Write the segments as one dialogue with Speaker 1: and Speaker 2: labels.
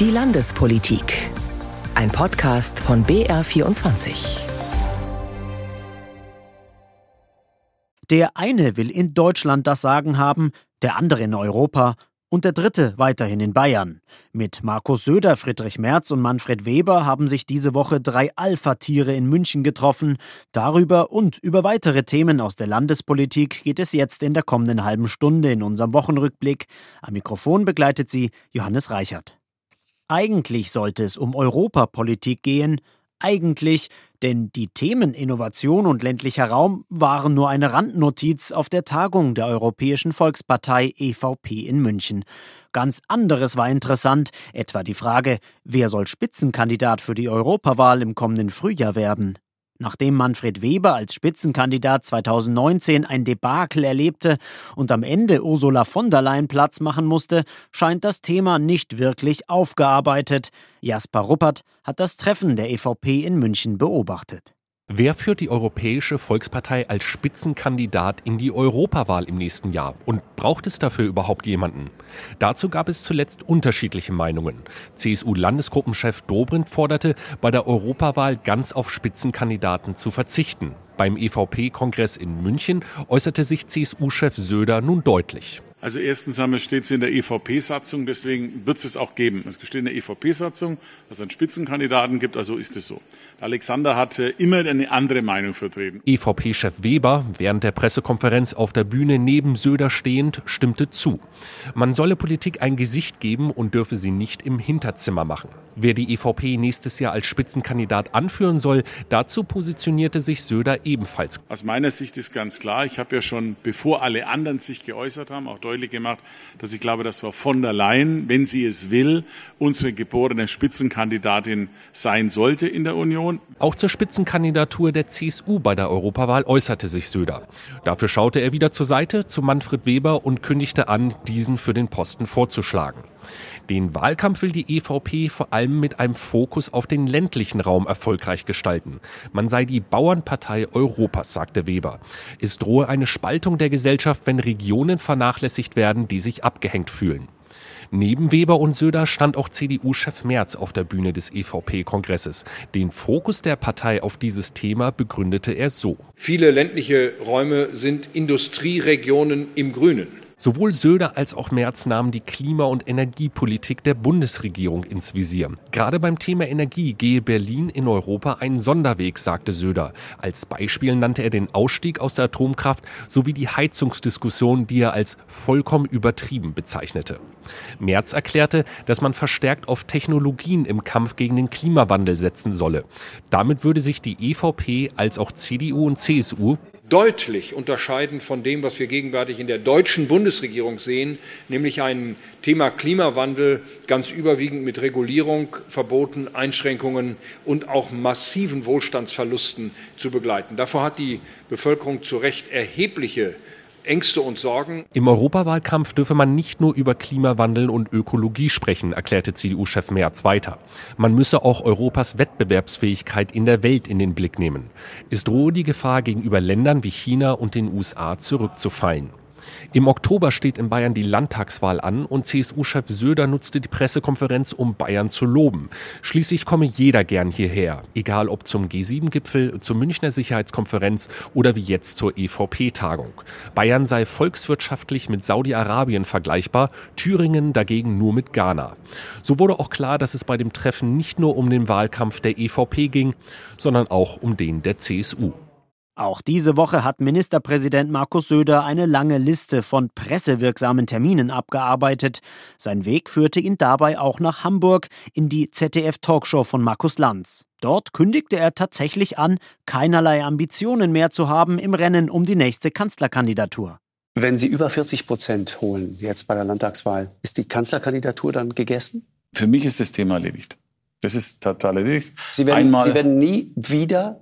Speaker 1: Die Landespolitik. Ein Podcast von BR24.
Speaker 2: Der eine will in Deutschland das Sagen haben, der andere in Europa und der dritte weiterhin in Bayern. Mit Markus Söder, Friedrich Merz und Manfred Weber haben sich diese Woche drei Alpha-Tiere in München getroffen. Darüber und über weitere Themen aus der Landespolitik geht es jetzt in der kommenden halben Stunde in unserem Wochenrückblick. Am Mikrofon begleitet sie Johannes Reichert. Eigentlich sollte es um Europapolitik gehen, eigentlich, denn die Themen Innovation und ländlicher Raum waren nur eine Randnotiz auf der Tagung der Europäischen Volkspartei EVP in München. Ganz anderes war interessant, etwa die Frage, wer soll Spitzenkandidat für die Europawahl im kommenden Frühjahr werden. Nachdem Manfred Weber als Spitzenkandidat 2019 ein Debakel erlebte und am Ende Ursula von der Leyen Platz machen musste, scheint das Thema nicht wirklich aufgearbeitet. Jasper Ruppert hat das Treffen der EVP in München beobachtet.
Speaker 3: Wer führt die Europäische Volkspartei als Spitzenkandidat in die Europawahl im nächsten Jahr? Und braucht es dafür überhaupt jemanden? Dazu gab es zuletzt unterschiedliche Meinungen. CSU-Landesgruppenchef Dobrindt forderte, bei der Europawahl ganz auf Spitzenkandidaten zu verzichten. Beim EVP-Kongress in München äußerte sich CSU-Chef Söder nun deutlich.
Speaker 4: Also erstens einmal steht es in der EVP-Satzung, deswegen wird es es auch geben. Es steht in der EVP-Satzung, dass es einen Spitzenkandidaten gibt, also ist es so. Alexander hat immer eine andere Meinung vertreten.
Speaker 3: EVP-Chef Weber, während der Pressekonferenz auf der Bühne neben Söder stehend, stimmte zu. Man solle Politik ein Gesicht geben und dürfe sie nicht im Hinterzimmer machen. Wer die EVP nächstes Jahr als Spitzenkandidat anführen soll, dazu positionierte sich Söder ebenfalls.
Speaker 4: Aus meiner Sicht ist ganz klar, ich habe ja schon, bevor alle anderen sich geäußert haben, auch deutlich gemacht, dass ich glaube, dass Frau von der Leyen, wenn sie es will, unsere geborene Spitzenkandidatin sein sollte in der Union.
Speaker 3: Auch zur Spitzenkandidatur der CSU bei der Europawahl äußerte sich Söder. Dafür schaute er wieder zur Seite zu Manfred Weber und kündigte an, diesen für den Posten vorzuschlagen. Den Wahlkampf will die EVP vor allem mit einem Fokus auf den ländlichen Raum erfolgreich gestalten. Man sei die Bauernpartei Europas, sagte Weber. Es drohe eine Spaltung der Gesellschaft, wenn Regionen vernachlässigt werden, die sich abgehängt fühlen. Neben Weber und Söder stand auch CDU-Chef Merz auf der Bühne des EVP-Kongresses. Den Fokus der Partei auf dieses Thema begründete er so.
Speaker 5: Viele ländliche Räume sind Industrieregionen im Grünen.
Speaker 3: Sowohl Söder als auch Merz nahmen die Klima- und Energiepolitik der Bundesregierung ins Visier. Gerade beim Thema Energie gehe Berlin in Europa einen Sonderweg, sagte Söder. Als Beispiel nannte er den Ausstieg aus der Atomkraft sowie die Heizungsdiskussion, die er als vollkommen übertrieben bezeichnete. Merz erklärte, dass man verstärkt auf Technologien im Kampf gegen den Klimawandel setzen solle. Damit würde sich die EVP als auch CDU und CSU
Speaker 5: deutlich unterscheiden von dem, was wir gegenwärtig in der deutschen Bundesregierung sehen, nämlich ein Thema Klimawandel ganz überwiegend mit Regulierung, Verboten, Einschränkungen und auch massiven Wohlstandsverlusten zu begleiten. Davor hat die Bevölkerung zu Recht erhebliche Ängste und Sorgen.
Speaker 3: Im Europawahlkampf dürfe man nicht nur über Klimawandel und Ökologie sprechen, erklärte CDU-Chef Merz weiter. Man müsse auch Europas Wettbewerbsfähigkeit in der Welt in den Blick nehmen. Es drohe die Gefahr, gegenüber Ländern wie China und den USA zurückzufallen. Im Oktober steht in Bayern die Landtagswahl an und CSU-Chef Söder nutzte die Pressekonferenz, um Bayern zu loben. Schließlich komme jeder gern hierher, egal ob zum G7-Gipfel, zur Münchner Sicherheitskonferenz oder wie jetzt zur EVP-Tagung. Bayern sei volkswirtschaftlich mit Saudi-Arabien vergleichbar, Thüringen dagegen nur mit Ghana. So wurde auch klar, dass es bei dem Treffen nicht nur um den Wahlkampf der EVP ging, sondern auch um den der CSU.
Speaker 2: Auch diese Woche hat Ministerpräsident Markus Söder eine lange Liste von pressewirksamen Terminen abgearbeitet. Sein Weg führte ihn dabei auch nach Hamburg in die ZDF-Talkshow von Markus Lanz. Dort kündigte er tatsächlich an, keinerlei Ambitionen mehr zu haben im Rennen um die nächste Kanzlerkandidatur.
Speaker 6: Wenn Sie über 40 Prozent holen jetzt bei der Landtagswahl, ist die Kanzlerkandidatur dann gegessen?
Speaker 4: Für mich ist das Thema erledigt. Das ist total erledigt.
Speaker 6: Sie werden, Sie werden nie wieder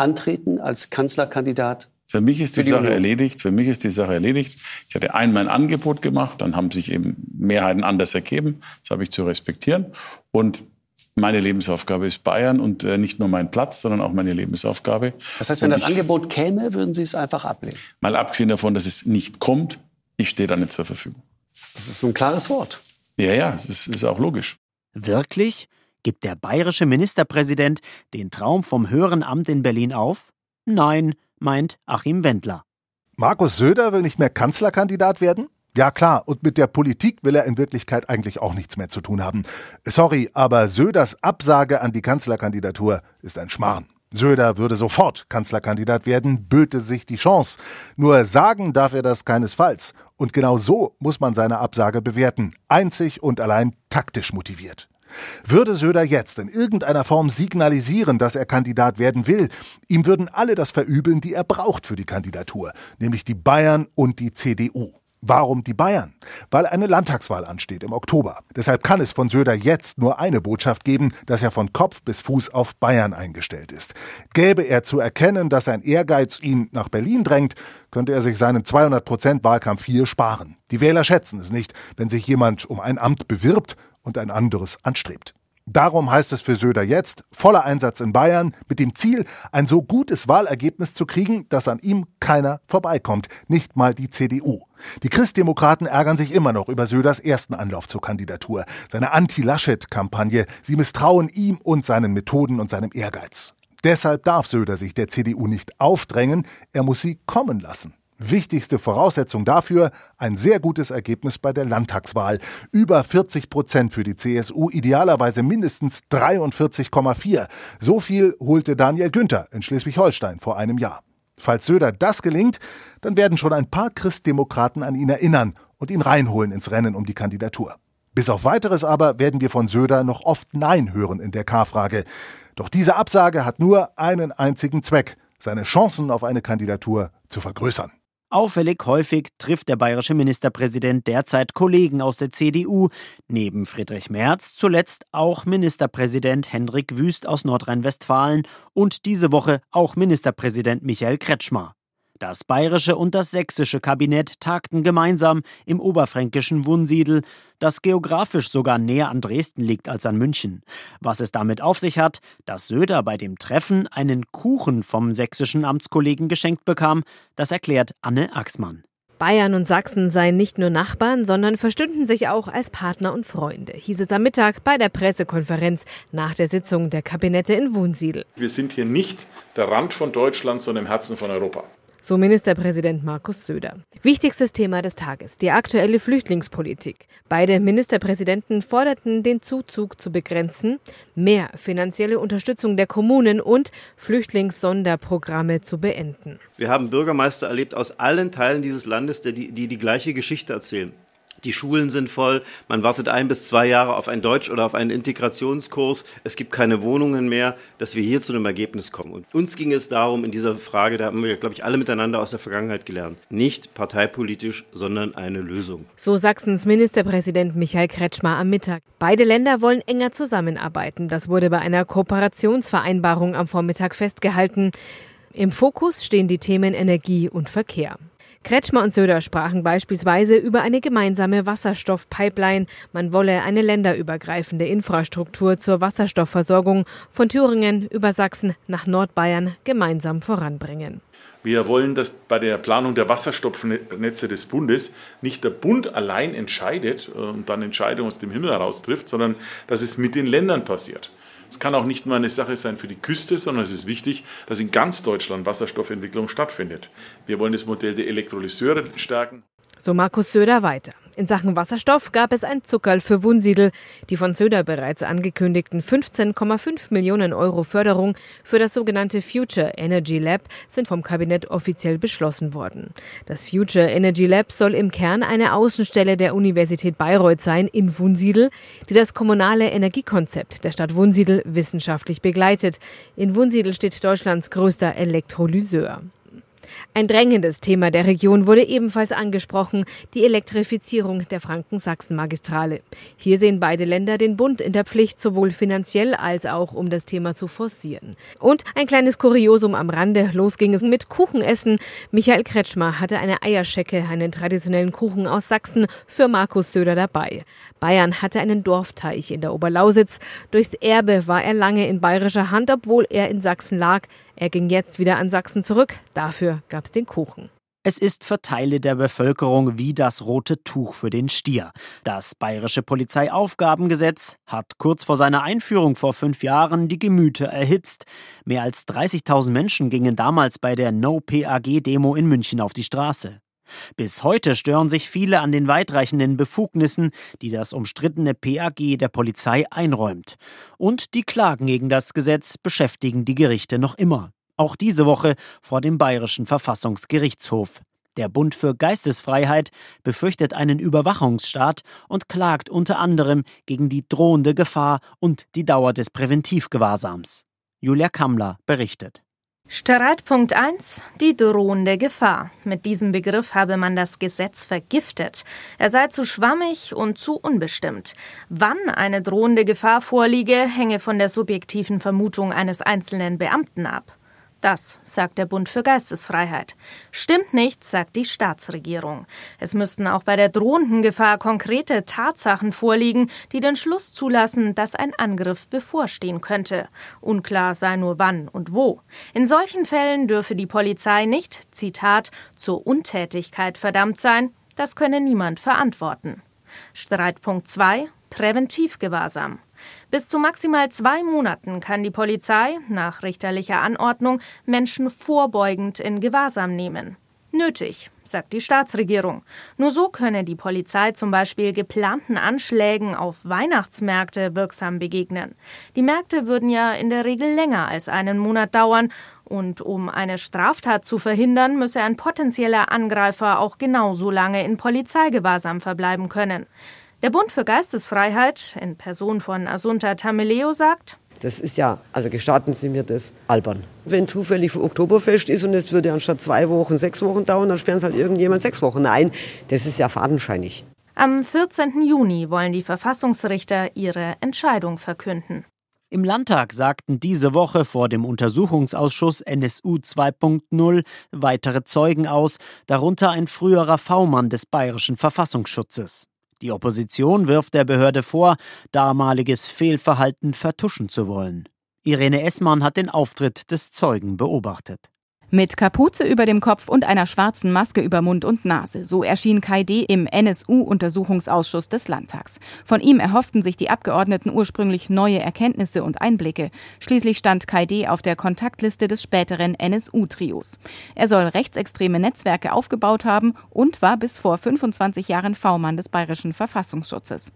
Speaker 6: antreten als Kanzlerkandidat?
Speaker 4: Für mich ist die, die Sache Union. erledigt. Für mich ist die Sache erledigt. Ich hatte einmal ein Angebot gemacht, dann haben sich eben Mehrheiten anders ergeben. Das habe ich zu respektieren. Und meine Lebensaufgabe ist Bayern und äh, nicht nur mein Platz, sondern auch meine Lebensaufgabe.
Speaker 6: Das heißt, wenn und das Angebot käme, würden Sie es einfach ablehnen?
Speaker 4: Mal abgesehen davon, dass es nicht kommt, ich stehe da nicht zur Verfügung.
Speaker 6: Das ist ein klares Wort.
Speaker 4: Ja, ja, das ist auch logisch.
Speaker 2: Wirklich? Gibt der bayerische Ministerpräsident den Traum vom höheren Amt in Berlin auf? Nein, meint Achim Wendler.
Speaker 7: Markus Söder will nicht mehr Kanzlerkandidat werden? Ja klar, und mit der Politik will er in Wirklichkeit eigentlich auch nichts mehr zu tun haben. Sorry, aber Söders Absage an die Kanzlerkandidatur ist ein Schmarrn. Söder würde sofort Kanzlerkandidat werden, böte sich die Chance. Nur sagen darf er das keinesfalls. Und genau so muss man seine Absage bewerten. Einzig und allein taktisch motiviert. Würde Söder jetzt in irgendeiner Form signalisieren, dass er Kandidat werden will, ihm würden alle das verübeln, die er braucht für die Kandidatur, nämlich die Bayern und die CDU. Warum die Bayern? Weil eine Landtagswahl ansteht im Oktober. Deshalb kann es von Söder jetzt nur eine Botschaft geben, dass er von Kopf bis Fuß auf Bayern eingestellt ist. Gäbe er zu erkennen, dass sein Ehrgeiz ihn nach Berlin drängt, könnte er sich seinen 200 Prozent Wahlkampf hier sparen. Die Wähler schätzen es nicht, wenn sich jemand um ein Amt bewirbt und ein anderes anstrebt. Darum heißt es für Söder jetzt voller Einsatz in Bayern mit dem Ziel, ein so gutes Wahlergebnis zu kriegen, dass an ihm keiner vorbeikommt, nicht mal die CDU. Die Christdemokraten ärgern sich immer noch über Söders ersten Anlauf zur Kandidatur, seine Anti-Laschet-Kampagne. Sie misstrauen ihm und seinen Methoden und seinem Ehrgeiz. Deshalb darf Söder sich der CDU nicht aufdrängen, er muss sie kommen lassen. Wichtigste Voraussetzung dafür ein sehr gutes Ergebnis bei der Landtagswahl. Über 40 Prozent für die CSU, idealerweise mindestens 43,4. So viel holte Daniel Günther in Schleswig-Holstein vor einem Jahr. Falls Söder das gelingt, dann werden schon ein paar Christdemokraten an ihn erinnern und ihn reinholen ins Rennen um die Kandidatur. Bis auf weiteres aber werden wir von Söder noch oft Nein hören in der K-Frage. Doch diese Absage hat nur einen einzigen Zweck, seine Chancen auf eine Kandidatur zu vergrößern.
Speaker 2: Auffällig häufig trifft der bayerische Ministerpräsident derzeit Kollegen aus der CDU, neben Friedrich Merz zuletzt auch Ministerpräsident Hendrik Wüst aus Nordrhein-Westfalen und diese Woche auch Ministerpräsident Michael Kretschmer. Das bayerische und das sächsische Kabinett tagten gemeinsam im oberfränkischen Wunsiedel, das geografisch sogar näher an Dresden liegt als an München. Was es damit auf sich hat, dass Söder bei dem Treffen einen Kuchen vom sächsischen Amtskollegen geschenkt bekam, das erklärt Anne Axmann.
Speaker 8: Bayern und Sachsen seien nicht nur Nachbarn, sondern verstünden sich auch als Partner und Freunde, hieß es am Mittag bei der Pressekonferenz nach der Sitzung der Kabinette in Wunsiedel.
Speaker 9: Wir sind hier nicht der Rand von Deutschland, sondern im Herzen von Europa
Speaker 8: so Ministerpräsident Markus Söder. Wichtigstes Thema des Tages, die aktuelle Flüchtlingspolitik. Beide Ministerpräsidenten forderten, den Zuzug zu begrenzen, mehr finanzielle Unterstützung der Kommunen und Flüchtlingssonderprogramme zu beenden.
Speaker 10: Wir haben Bürgermeister erlebt aus allen Teilen dieses Landes, die die, die gleiche Geschichte erzählen. Die Schulen sind voll. Man wartet ein bis zwei Jahre auf ein Deutsch- oder auf einen Integrationskurs. Es gibt keine Wohnungen mehr, dass wir hier zu einem Ergebnis kommen. Und uns ging es darum, in dieser Frage, da haben wir, glaube ich, alle miteinander aus der Vergangenheit gelernt, nicht parteipolitisch, sondern eine Lösung.
Speaker 8: So Sachsens Ministerpräsident Michael Kretschmer am Mittag. Beide Länder wollen enger zusammenarbeiten. Das wurde bei einer Kooperationsvereinbarung am Vormittag festgehalten. Im Fokus stehen die Themen Energie und Verkehr. Kretschmer und Söder sprachen beispielsweise über eine gemeinsame Wasserstoffpipeline. Man wolle eine länderübergreifende Infrastruktur zur Wasserstoffversorgung von Thüringen über Sachsen nach Nordbayern gemeinsam voranbringen.
Speaker 9: Wir wollen, dass bei der Planung der Wasserstoffnetze des Bundes nicht der Bund allein entscheidet und dann Entscheidungen aus dem Himmel heraus trifft, sondern dass es mit den Ländern passiert. Es kann auch nicht nur eine Sache sein für die Küste, sondern es ist wichtig, dass in ganz Deutschland Wasserstoffentwicklung stattfindet. Wir wollen das Modell der Elektrolyseure stärken.
Speaker 8: So Markus Söder weiter. In Sachen Wasserstoff gab es ein Zuckerl für Wunsiedel. Die von Söder bereits angekündigten 15,5 Millionen Euro Förderung für das sogenannte Future Energy Lab sind vom Kabinett offiziell beschlossen worden. Das Future Energy Lab soll im Kern eine Außenstelle der Universität Bayreuth sein in Wunsiedel, die das kommunale Energiekonzept der Stadt Wunsiedel wissenschaftlich begleitet. In Wunsiedel steht Deutschlands größter Elektrolyseur. Ein drängendes Thema der Region wurde ebenfalls angesprochen, die Elektrifizierung der Franken-Sachsen-Magistrale. Hier sehen beide Länder den Bund in der Pflicht, sowohl finanziell als auch um das Thema zu forcieren. Und ein kleines Kuriosum am Rande, los ging es mit Kuchenessen. Michael Kretschmer hatte eine Eierschecke, einen traditionellen Kuchen aus Sachsen, für Markus Söder dabei. Bayern hatte einen Dorfteich in der Oberlausitz. Durchs Erbe war er lange in bayerischer Hand, obwohl er in Sachsen lag. Er ging jetzt wieder an Sachsen zurück. Dafür gab es den Kuchen.
Speaker 2: Es ist für Teile der Bevölkerung wie das rote Tuch für den Stier. Das bayerische Polizeiaufgabengesetz hat kurz vor seiner Einführung vor fünf Jahren die Gemüter erhitzt. Mehr als 30.000 Menschen gingen damals bei der No-PAG-Demo in München auf die Straße. Bis heute stören sich viele an den weitreichenden Befugnissen, die das umstrittene PAG der Polizei einräumt. Und die Klagen gegen das Gesetz beschäftigen die Gerichte noch immer. Auch diese Woche vor dem Bayerischen Verfassungsgerichtshof. Der Bund für Geistesfreiheit befürchtet einen Überwachungsstaat und klagt unter anderem gegen die drohende Gefahr und die Dauer des Präventivgewahrsams. Julia Kammler berichtet.
Speaker 11: Streitpunkt 1. Die drohende Gefahr. Mit diesem Begriff habe man das Gesetz vergiftet. Er sei zu schwammig und zu unbestimmt. Wann eine drohende Gefahr vorliege, hänge von der subjektiven Vermutung eines einzelnen Beamten ab. Das sagt der Bund für Geistesfreiheit. Stimmt nicht, sagt die Staatsregierung. Es müssten auch bei der drohenden Gefahr konkrete Tatsachen vorliegen, die den Schluss zulassen, dass ein Angriff bevorstehen könnte. Unklar sei nur wann und wo. In solchen Fällen dürfe die Polizei nicht, Zitat, zur Untätigkeit verdammt sein. Das könne niemand verantworten. Streitpunkt 2 Präventivgewahrsam. Bis zu maximal zwei Monaten kann die Polizei nach richterlicher Anordnung Menschen vorbeugend in Gewahrsam nehmen. Nötig, sagt die Staatsregierung. Nur so könne die Polizei zum Beispiel geplanten Anschlägen auf Weihnachtsmärkte wirksam begegnen. Die Märkte würden ja in der Regel länger als einen Monat dauern und um eine Straftat zu verhindern, müsse ein potenzieller Angreifer auch genauso lange in Polizeigewahrsam verbleiben können. Der Bund für Geistesfreiheit in Person von Asunta Tameleo sagt,
Speaker 1: das ist ja, also gestatten Sie mir das, albern. Wenn zufällig Oktoberfest ist und es würde anstatt zwei Wochen sechs Wochen dauern, dann sperren Sie halt irgendjemand sechs Wochen. Nein, das ist ja fadenscheinig.
Speaker 11: Am 14. Juni wollen die Verfassungsrichter ihre Entscheidung verkünden.
Speaker 2: Im Landtag sagten diese Woche vor dem Untersuchungsausschuss NSU 2.0 weitere Zeugen aus, darunter ein früherer V-Mann des bayerischen Verfassungsschutzes. Die Opposition wirft der Behörde vor, damaliges Fehlverhalten vertuschen zu wollen. Irene Essmann hat den Auftritt des Zeugen beobachtet.
Speaker 12: Mit Kapuze über dem Kopf und einer schwarzen Maske über Mund und Nase. So erschien Kai D. im NSU-Untersuchungsausschuss des Landtags. Von ihm erhofften sich die Abgeordneten ursprünglich neue Erkenntnisse und Einblicke. Schließlich stand Kai D. auf der Kontaktliste des späteren NSU-Trios. Er soll rechtsextreme Netzwerke aufgebaut haben und war bis vor 25 Jahren V-Mann des bayerischen Verfassungsschutzes.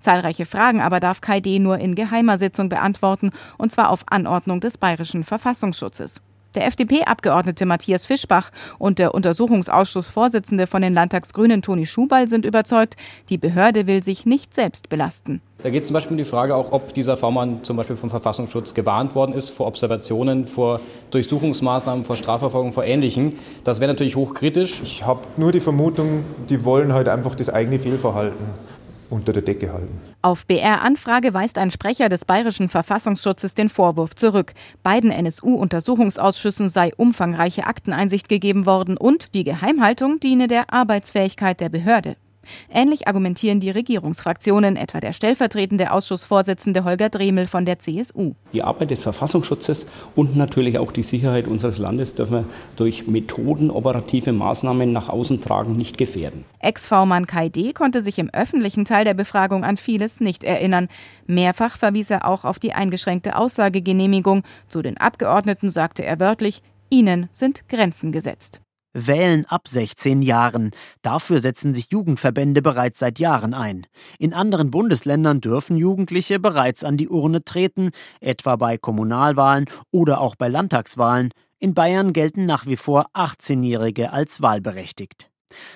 Speaker 12: Zahlreiche Fragen aber darf Kai D. nur in geheimer Sitzung beantworten, und zwar auf Anordnung des bayerischen Verfassungsschutzes. Der FDP-Abgeordnete Matthias Fischbach und der Untersuchungsausschussvorsitzende von den Landtagsgrünen Toni Schubal sind überzeugt, die Behörde will sich nicht selbst belasten.
Speaker 13: Da geht es zum Beispiel um die Frage auch, ob dieser V-Mann zum Beispiel vom Verfassungsschutz gewarnt worden ist vor Observationen, vor Durchsuchungsmaßnahmen, vor Strafverfolgung, vor Ähnlichem. Das wäre natürlich hochkritisch.
Speaker 14: Ich habe nur die Vermutung, die wollen halt einfach das eigene Fehlverhalten unter der Decke halten.
Speaker 12: Auf BR-Anfrage weist ein Sprecher des bayerischen Verfassungsschutzes den Vorwurf zurück. Beiden NSU-Untersuchungsausschüssen sei umfangreiche Akteneinsicht gegeben worden und die Geheimhaltung diene der Arbeitsfähigkeit der Behörde. Ähnlich argumentieren die Regierungsfraktionen, etwa der stellvertretende Ausschussvorsitzende Holger Dremel von der CSU.
Speaker 15: Die Arbeit des Verfassungsschutzes und natürlich auch die Sicherheit unseres Landes dürfen wir durch Methoden operative Maßnahmen nach außen tragen nicht gefährden.
Speaker 12: Ex-V-Mann Kai D. konnte sich im öffentlichen Teil der Befragung an vieles nicht erinnern. Mehrfach verwies er auch auf die eingeschränkte Aussagegenehmigung. Zu den Abgeordneten sagte er wörtlich, ihnen sind Grenzen gesetzt.
Speaker 2: Wählen ab 16 Jahren. Dafür setzen sich Jugendverbände bereits seit Jahren ein. In anderen Bundesländern dürfen Jugendliche bereits an die Urne treten, etwa bei Kommunalwahlen oder auch bei Landtagswahlen. In Bayern gelten nach wie vor 18-Jährige als wahlberechtigt.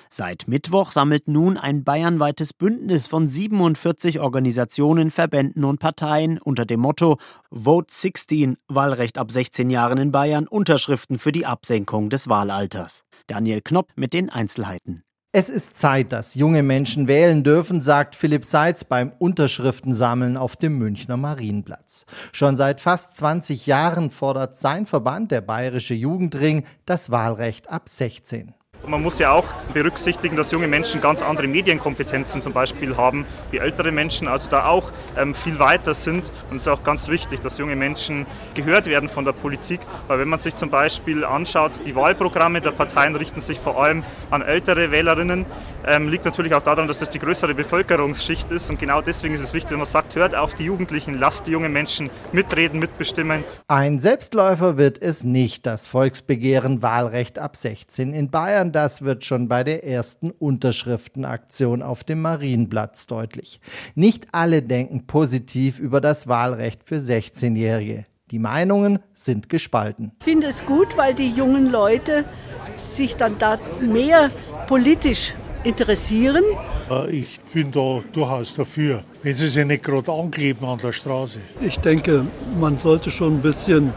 Speaker 2: Seit Mittwoch sammelt nun ein bayernweites Bündnis von 47 Organisationen, Verbänden und Parteien unter dem Motto Vote 16 Wahlrecht ab 16 Jahren in Bayern Unterschriften für die Absenkung des Wahlalters. Daniel Knopp mit den Einzelheiten.
Speaker 16: Es ist Zeit, dass junge Menschen wählen dürfen, sagt Philipp Seitz beim Unterschriftensammeln auf dem Münchner Marienplatz. Schon seit fast 20 Jahren fordert sein Verband, der Bayerische Jugendring, das Wahlrecht ab 16.
Speaker 17: Man muss ja auch berücksichtigen, dass junge Menschen ganz andere Medienkompetenzen zum Beispiel haben wie ältere Menschen, also da auch ähm, viel weiter sind. Und es ist auch ganz wichtig, dass junge Menschen gehört werden von der Politik, weil wenn man sich zum Beispiel anschaut, die Wahlprogramme der Parteien richten sich vor allem an ältere Wählerinnen, ähm, liegt natürlich auch daran, dass das die größere Bevölkerungsschicht ist. Und genau deswegen ist es wichtig, dass man sagt, hört auf die Jugendlichen, lasst die jungen Menschen mitreden, mitbestimmen.
Speaker 16: Ein Selbstläufer wird es nicht, das Volksbegehren Wahlrecht ab 16 in Bayern. Das wird schon bei der ersten Unterschriftenaktion auf dem Marienplatz deutlich. Nicht alle denken positiv über das Wahlrecht für 16-Jährige. Die Meinungen sind gespalten.
Speaker 18: Ich finde es gut, weil die jungen Leute sich dann da mehr politisch interessieren.
Speaker 19: Ich bin da durchaus dafür, wenn sie sich nicht gerade ankleben an der Straße.
Speaker 20: Ich denke, man sollte schon ein bisschen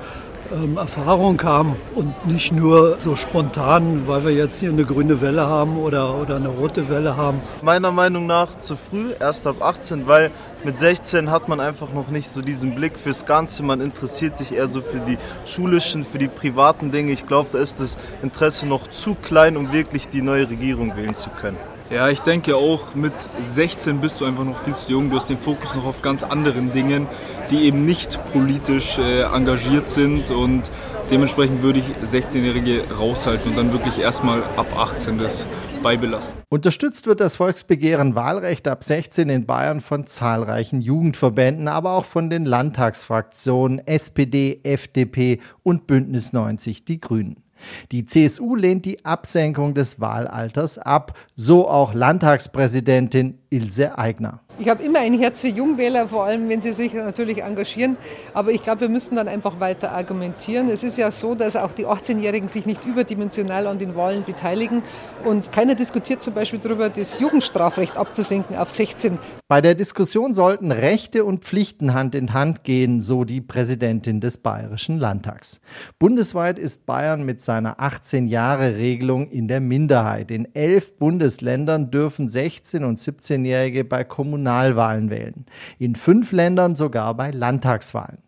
Speaker 20: ähm, Erfahrung haben und nicht nur so spontan, weil wir jetzt hier eine grüne Welle haben oder, oder eine rote Welle haben.
Speaker 21: Meiner Meinung nach zu früh, erst ab 18, weil mit 16 hat man einfach noch nicht so diesen Blick fürs Ganze. Man interessiert sich eher so für die schulischen, für die privaten Dinge. Ich glaube, da ist das Interesse noch zu klein, um wirklich die neue Regierung wählen zu können.
Speaker 22: Ja, ich denke auch, mit 16 bist du einfach noch viel zu jung. Du hast den Fokus noch auf ganz anderen Dingen, die eben nicht politisch äh, engagiert sind. Und dementsprechend würde ich 16-Jährige raushalten und dann wirklich erstmal ab 18 das beibelassen.
Speaker 16: Unterstützt wird das Volksbegehren Wahlrecht ab 16 in Bayern von zahlreichen Jugendverbänden, aber auch von den Landtagsfraktionen SPD, FDP und Bündnis 90 Die Grünen. Die CSU lehnt die Absenkung des Wahlalters ab, so auch Landtagspräsidentin Ilse Aigner.
Speaker 23: Ich habe immer ein Herz für Jungwähler, vor allem wenn sie sich natürlich engagieren. Aber ich glaube, wir müssen dann einfach weiter argumentieren. Es ist ja so, dass auch die 18-Jährigen sich nicht überdimensional an den Wahlen beteiligen. Und keiner diskutiert zum Beispiel darüber, das Jugendstrafrecht abzusenken auf 16.
Speaker 16: Bei der Diskussion sollten Rechte und Pflichten Hand in Hand gehen, so die Präsidentin des Bayerischen Landtags. Bundesweit ist Bayern mit seiner 18-Jahre-Regelung in der Minderheit. In elf Bundesländern dürfen 16- und 17-Jährige bei Kommunalwahlen wählen. In fünf Ländern sogar bei Landtagswahlen.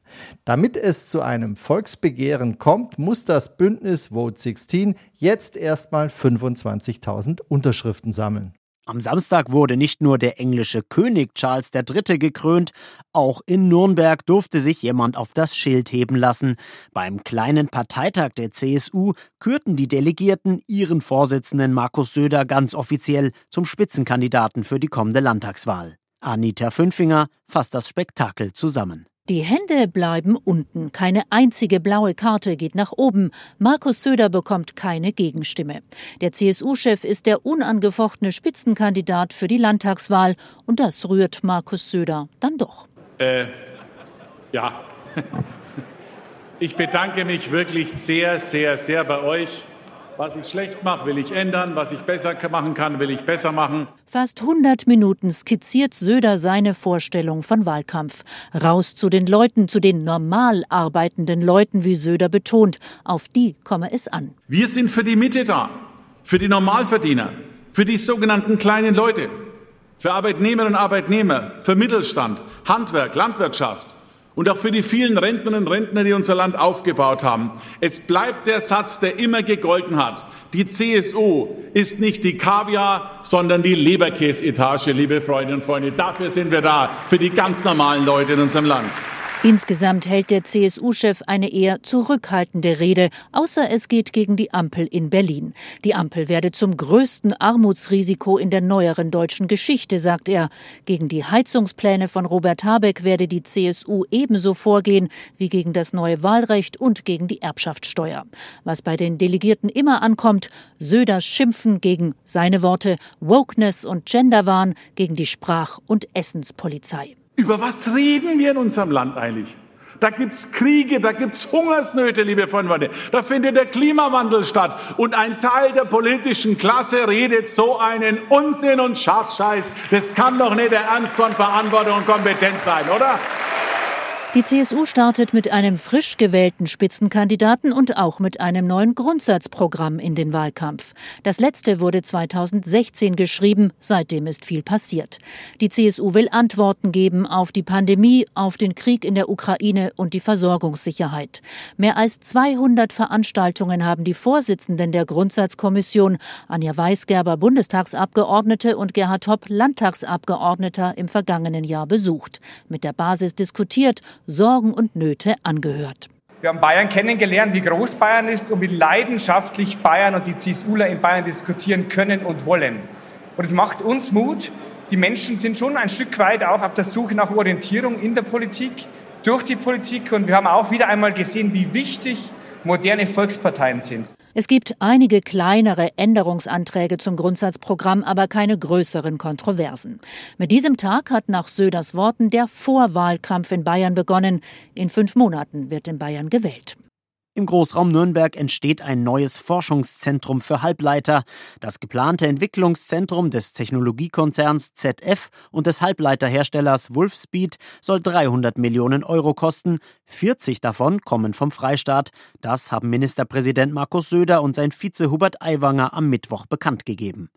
Speaker 16: Damit es zu einem Volksbegehren kommt, muss das Bündnis Vote 16 jetzt erstmal 25.000 Unterschriften sammeln.
Speaker 2: Am Samstag wurde nicht nur der englische König Charles III. gekrönt, auch in Nürnberg durfte sich jemand auf das Schild heben lassen. Beim kleinen Parteitag der CSU kürten die Delegierten ihren Vorsitzenden Markus Söder ganz offiziell zum Spitzenkandidaten für die kommende Landtagswahl. Anita Fünfinger fasst das Spektakel zusammen.
Speaker 24: Die Hände bleiben unten. Keine einzige blaue Karte geht nach oben. Markus Söder bekommt keine Gegenstimme. Der CSU-Chef ist der unangefochtene Spitzenkandidat für die Landtagswahl. Und das rührt Markus Söder dann doch.
Speaker 4: Äh, ja. Ich bedanke mich wirklich sehr, sehr, sehr bei euch. Was ich schlecht mache, will ich ändern. Was ich besser machen kann, will ich besser machen.
Speaker 24: Fast 100 Minuten skizziert Söder seine Vorstellung von Wahlkampf. Raus zu den Leuten, zu den normal arbeitenden Leuten, wie Söder betont. Auf die komme es an.
Speaker 4: Wir sind für die Mitte da. Für die Normalverdiener. Für die sogenannten kleinen Leute. Für Arbeitnehmerinnen und Arbeitnehmer. Für Mittelstand. Handwerk, Landwirtschaft und auch für die vielen Rentnerinnen und Rentner, die unser Land aufgebaut haben. Es bleibt der Satz, der immer gegolten hat. Die CSU ist nicht die Kaviar, sondern die Leberkäsetage, liebe Freundinnen und Freunde. Dafür sind wir da, für die ganz normalen Leute in unserem Land.
Speaker 24: Insgesamt hält der CSU-Chef eine eher zurückhaltende Rede, außer es geht gegen die Ampel in Berlin. Die Ampel werde zum größten Armutsrisiko in der neueren deutschen Geschichte, sagt er. Gegen die Heizungspläne von Robert Habeck werde die CSU ebenso vorgehen wie gegen das neue Wahlrecht und gegen die Erbschaftssteuer. Was bei den Delegierten immer ankommt, Söders Schimpfen gegen seine Worte Wokeness und Genderwahn, gegen die Sprach- und Essenspolizei.
Speaker 4: Über was reden wir in unserem Land eigentlich? Da gibt's Kriege, da gibt's Hungersnöte, liebe Freunde. Da findet der Klimawandel statt. Und ein Teil der politischen Klasse redet so einen Unsinn und Schafscheiß. Das kann doch nicht der Ernst von Verantwortung und Kompetenz sein, oder?
Speaker 24: Die CSU startet mit einem frisch gewählten Spitzenkandidaten und auch mit einem neuen Grundsatzprogramm in den Wahlkampf. Das letzte wurde 2016 geschrieben, seitdem ist viel passiert. Die CSU will Antworten geben auf die Pandemie, auf den Krieg in der Ukraine und die Versorgungssicherheit. Mehr als 200 Veranstaltungen haben die Vorsitzenden der Grundsatzkommission, Anja Weisgerber Bundestagsabgeordnete und Gerhard Hopp Landtagsabgeordneter im vergangenen Jahr besucht. Mit der Basis diskutiert Sorgen und Nöte angehört.
Speaker 25: Wir haben Bayern kennengelernt, wie groß Bayern ist und wie leidenschaftlich Bayern und die CSUler in Bayern diskutieren können und wollen. Und es macht uns Mut. Die Menschen sind schon ein Stück weit auch auf der Suche nach Orientierung in der Politik, durch die Politik. Und wir haben auch wieder einmal gesehen, wie wichtig moderne Volksparteien sind.
Speaker 24: Es gibt einige kleinere Änderungsanträge zum Grundsatzprogramm, aber keine größeren Kontroversen. Mit diesem Tag hat nach Söders Worten der Vorwahlkampf in Bayern begonnen. In fünf Monaten wird in Bayern gewählt.
Speaker 2: Im Großraum Nürnberg entsteht ein neues Forschungszentrum für Halbleiter. Das geplante Entwicklungszentrum des Technologiekonzerns ZF und des Halbleiterherstellers Wolfspeed soll 300 Millionen Euro kosten. 40 davon kommen vom Freistaat. Das haben Ministerpräsident Markus Söder und sein Vize Hubert Aiwanger am Mittwoch bekannt gegeben.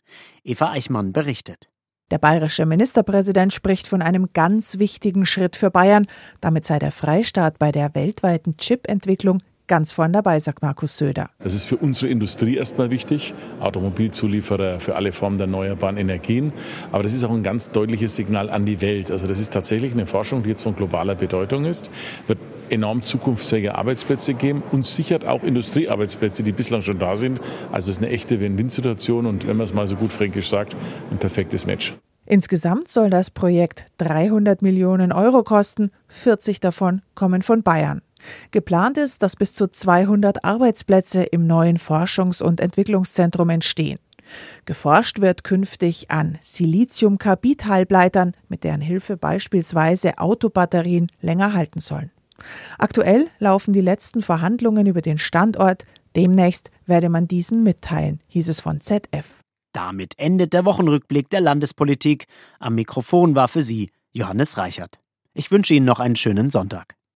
Speaker 2: Eva Eichmann berichtet.
Speaker 26: Der bayerische Ministerpräsident spricht von einem ganz wichtigen Schritt für Bayern. Damit sei der Freistaat bei der weltweiten Chip-Entwicklung ganz vorn dabei, sagt Markus Söder.
Speaker 27: Das ist für unsere Industrie erstmal wichtig, Automobilzulieferer für alle Formen der erneuerbaren Energien. Aber das ist auch ein ganz deutliches Signal an die Welt. Also das ist tatsächlich eine Forschung, die jetzt von globaler Bedeutung ist, wird enorm zukunftsfähige Arbeitsplätze geben und sichert auch Industriearbeitsplätze, die bislang schon da sind. Also es ist eine echte Win-Win-Situation und wenn man es mal so gut fränkisch sagt, ein perfektes Match.
Speaker 26: Insgesamt soll das Projekt 300 Millionen Euro kosten, 40 davon kommen von Bayern. Geplant ist, dass bis zu 200 Arbeitsplätze im neuen Forschungs- und Entwicklungszentrum entstehen. Geforscht wird künftig an Siliziumkarbid-Halbleitern, mit deren Hilfe beispielsweise Autobatterien länger halten sollen. Aktuell laufen die letzten Verhandlungen über den Standort. Demnächst werde man diesen mitteilen, hieß es von ZF.
Speaker 2: Damit endet der Wochenrückblick der Landespolitik. Am Mikrofon war für Sie Johannes Reichert. Ich wünsche Ihnen noch einen schönen Sonntag.